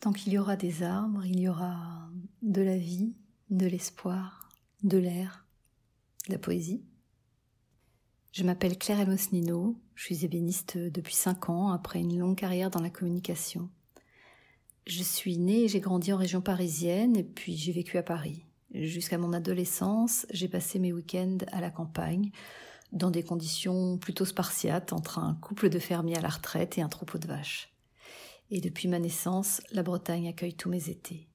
Tant qu'il y aura des arbres, il y aura de la vie, de l'espoir, de l'air, de la poésie. Je m'appelle Claire Elmos Nino, je suis ébéniste depuis 5 ans après une longue carrière dans la communication. Je suis née et j'ai grandi en région parisienne et puis j'ai vécu à Paris. Jusqu'à mon adolescence, j'ai passé mes week-ends à la campagne, dans des conditions plutôt spartiates entre un couple de fermiers à la retraite et un troupeau de vaches. Et depuis ma naissance, la Bretagne accueille tous mes étés.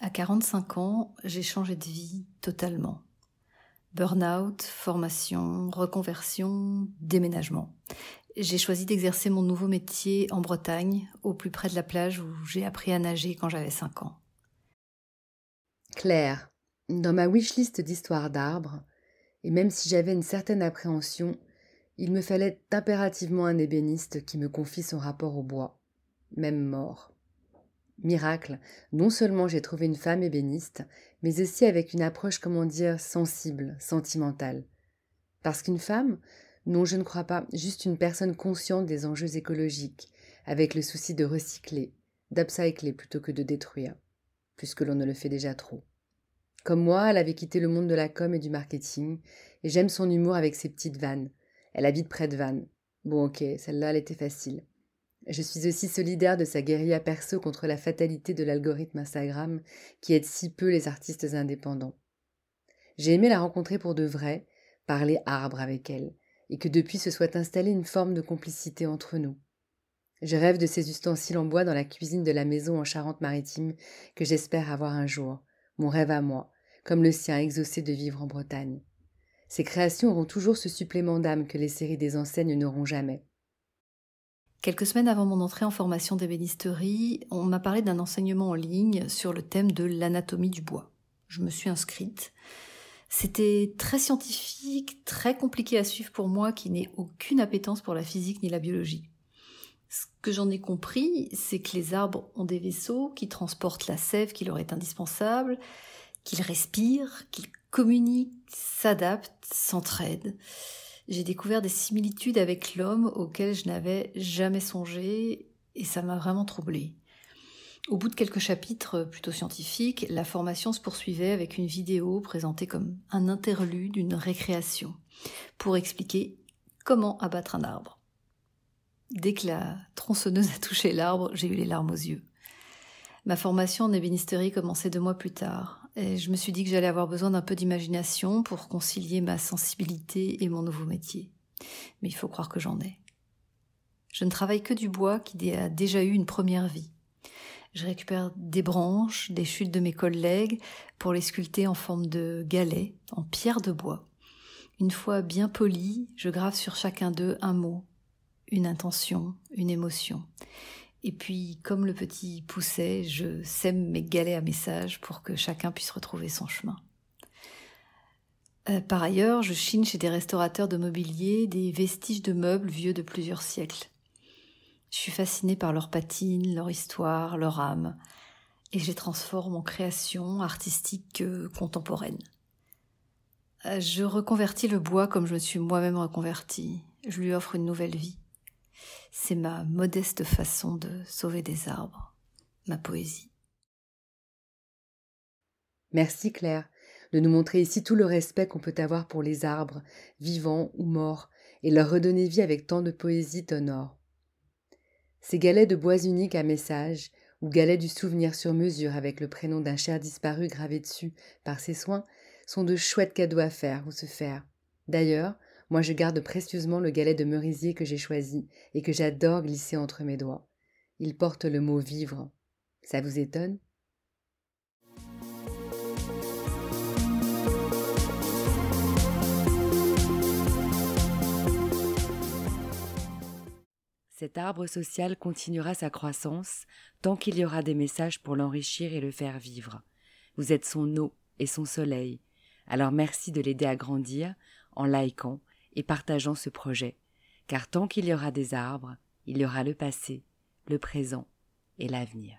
À 45 ans, j'ai changé de vie totalement. Burnout, formation, reconversion, déménagement. J'ai choisi d'exercer mon nouveau métier en Bretagne, au plus près de la plage où j'ai appris à nager quand j'avais 5 ans. Claire, dans ma wishlist d'histoires d'arbres, et même si j'avais une certaine appréhension, il me fallait impérativement un ébéniste qui me confie son rapport au bois, même mort. Miracle, non seulement j'ai trouvé une femme ébéniste, mais aussi avec une approche, comment dire, sensible, sentimentale. Parce qu'une femme, non, je ne crois pas, juste une personne consciente des enjeux écologiques, avec le souci de recycler, d'upcycler plutôt que de détruire, puisque l'on ne le fait déjà trop. Comme moi, elle avait quitté le monde de la com et du marketing, et j'aime son humour avec ses petites vannes. Elle habite près de Vannes. Bon, ok, celle-là, elle était facile. Je suis aussi solidaire de sa guérilla perso contre la fatalité de l'algorithme Instagram qui aide si peu les artistes indépendants. J'ai aimé la rencontrer pour de vrai, parler arbre avec elle, et que depuis se soit installée une forme de complicité entre nous. Je rêve de ces ustensiles en bois dans la cuisine de la maison en Charente-Maritime que j'espère avoir un jour, mon rêve à moi, comme le sien exaucé de vivre en Bretagne. Ces créations auront toujours ce supplément d'âme que les séries des enseignes n'auront jamais. Quelques semaines avant mon entrée en formation d'ébénisterie, on m'a parlé d'un enseignement en ligne sur le thème de l'anatomie du bois. Je me suis inscrite. C'était très scientifique, très compliqué à suivre pour moi qui n'ai aucune appétence pour la physique ni la biologie. Ce que j'en ai compris, c'est que les arbres ont des vaisseaux qui transportent la sève qui leur est indispensable, qu'ils respirent, qu'ils communiquent, s'adaptent, s'entraident j'ai découvert des similitudes avec l'homme auxquelles je n'avais jamais songé et ça m'a vraiment troublée. Au bout de quelques chapitres plutôt scientifiques, la formation se poursuivait avec une vidéo présentée comme un interlude, une récréation, pour expliquer comment abattre un arbre. Dès que la tronçonneuse a touché l'arbre, j'ai eu les larmes aux yeux. Ma formation en ébénisterie commençait deux mois plus tard, je me suis dit que j'allais avoir besoin d'un peu d'imagination pour concilier ma sensibilité et mon nouveau métier. Mais il faut croire que j'en ai. Je ne travaille que du bois qui a déjà eu une première vie. Je récupère des branches, des chutes de mes collègues pour les sculpter en forme de galets, en pierre de bois. Une fois bien polis, je grave sur chacun d'eux un mot, une intention, une émotion. Et puis, comme le petit poussait, je sème mes galets à messages pour que chacun puisse retrouver son chemin. Euh, par ailleurs, je chine chez des restaurateurs de mobilier des vestiges de meubles vieux de plusieurs siècles. Je suis fascinée par leur patine, leur histoire, leur âme, et je les transforme en créations artistiques euh, contemporaines. Euh, je reconvertis le bois comme je me suis moi-même reconvertie. Je lui offre une nouvelle vie. C'est ma modeste façon de sauver des arbres, ma poésie. Merci Claire. de nous montrer ici tout le respect qu'on peut avoir pour les arbres, vivants ou morts, et leur redonner vie avec tant de poésie t'honore. Ces galets de bois uniques à message, ou galets du souvenir sur mesure avec le prénom d'un cher disparu gravé dessus par ses soins, sont de chouettes cadeaux à faire ou se faire. D'ailleurs, moi je garde précieusement le galet de merisier que j'ai choisi et que j'adore glisser entre mes doigts. Il porte le mot vivre. Ça vous étonne? Cet arbre social continuera sa croissance tant qu'il y aura des messages pour l'enrichir et le faire vivre. Vous êtes son eau et son soleil. Alors merci de l'aider à grandir en likant et partageant ce projet, car tant qu'il y aura des arbres, il y aura le passé, le présent et l'avenir.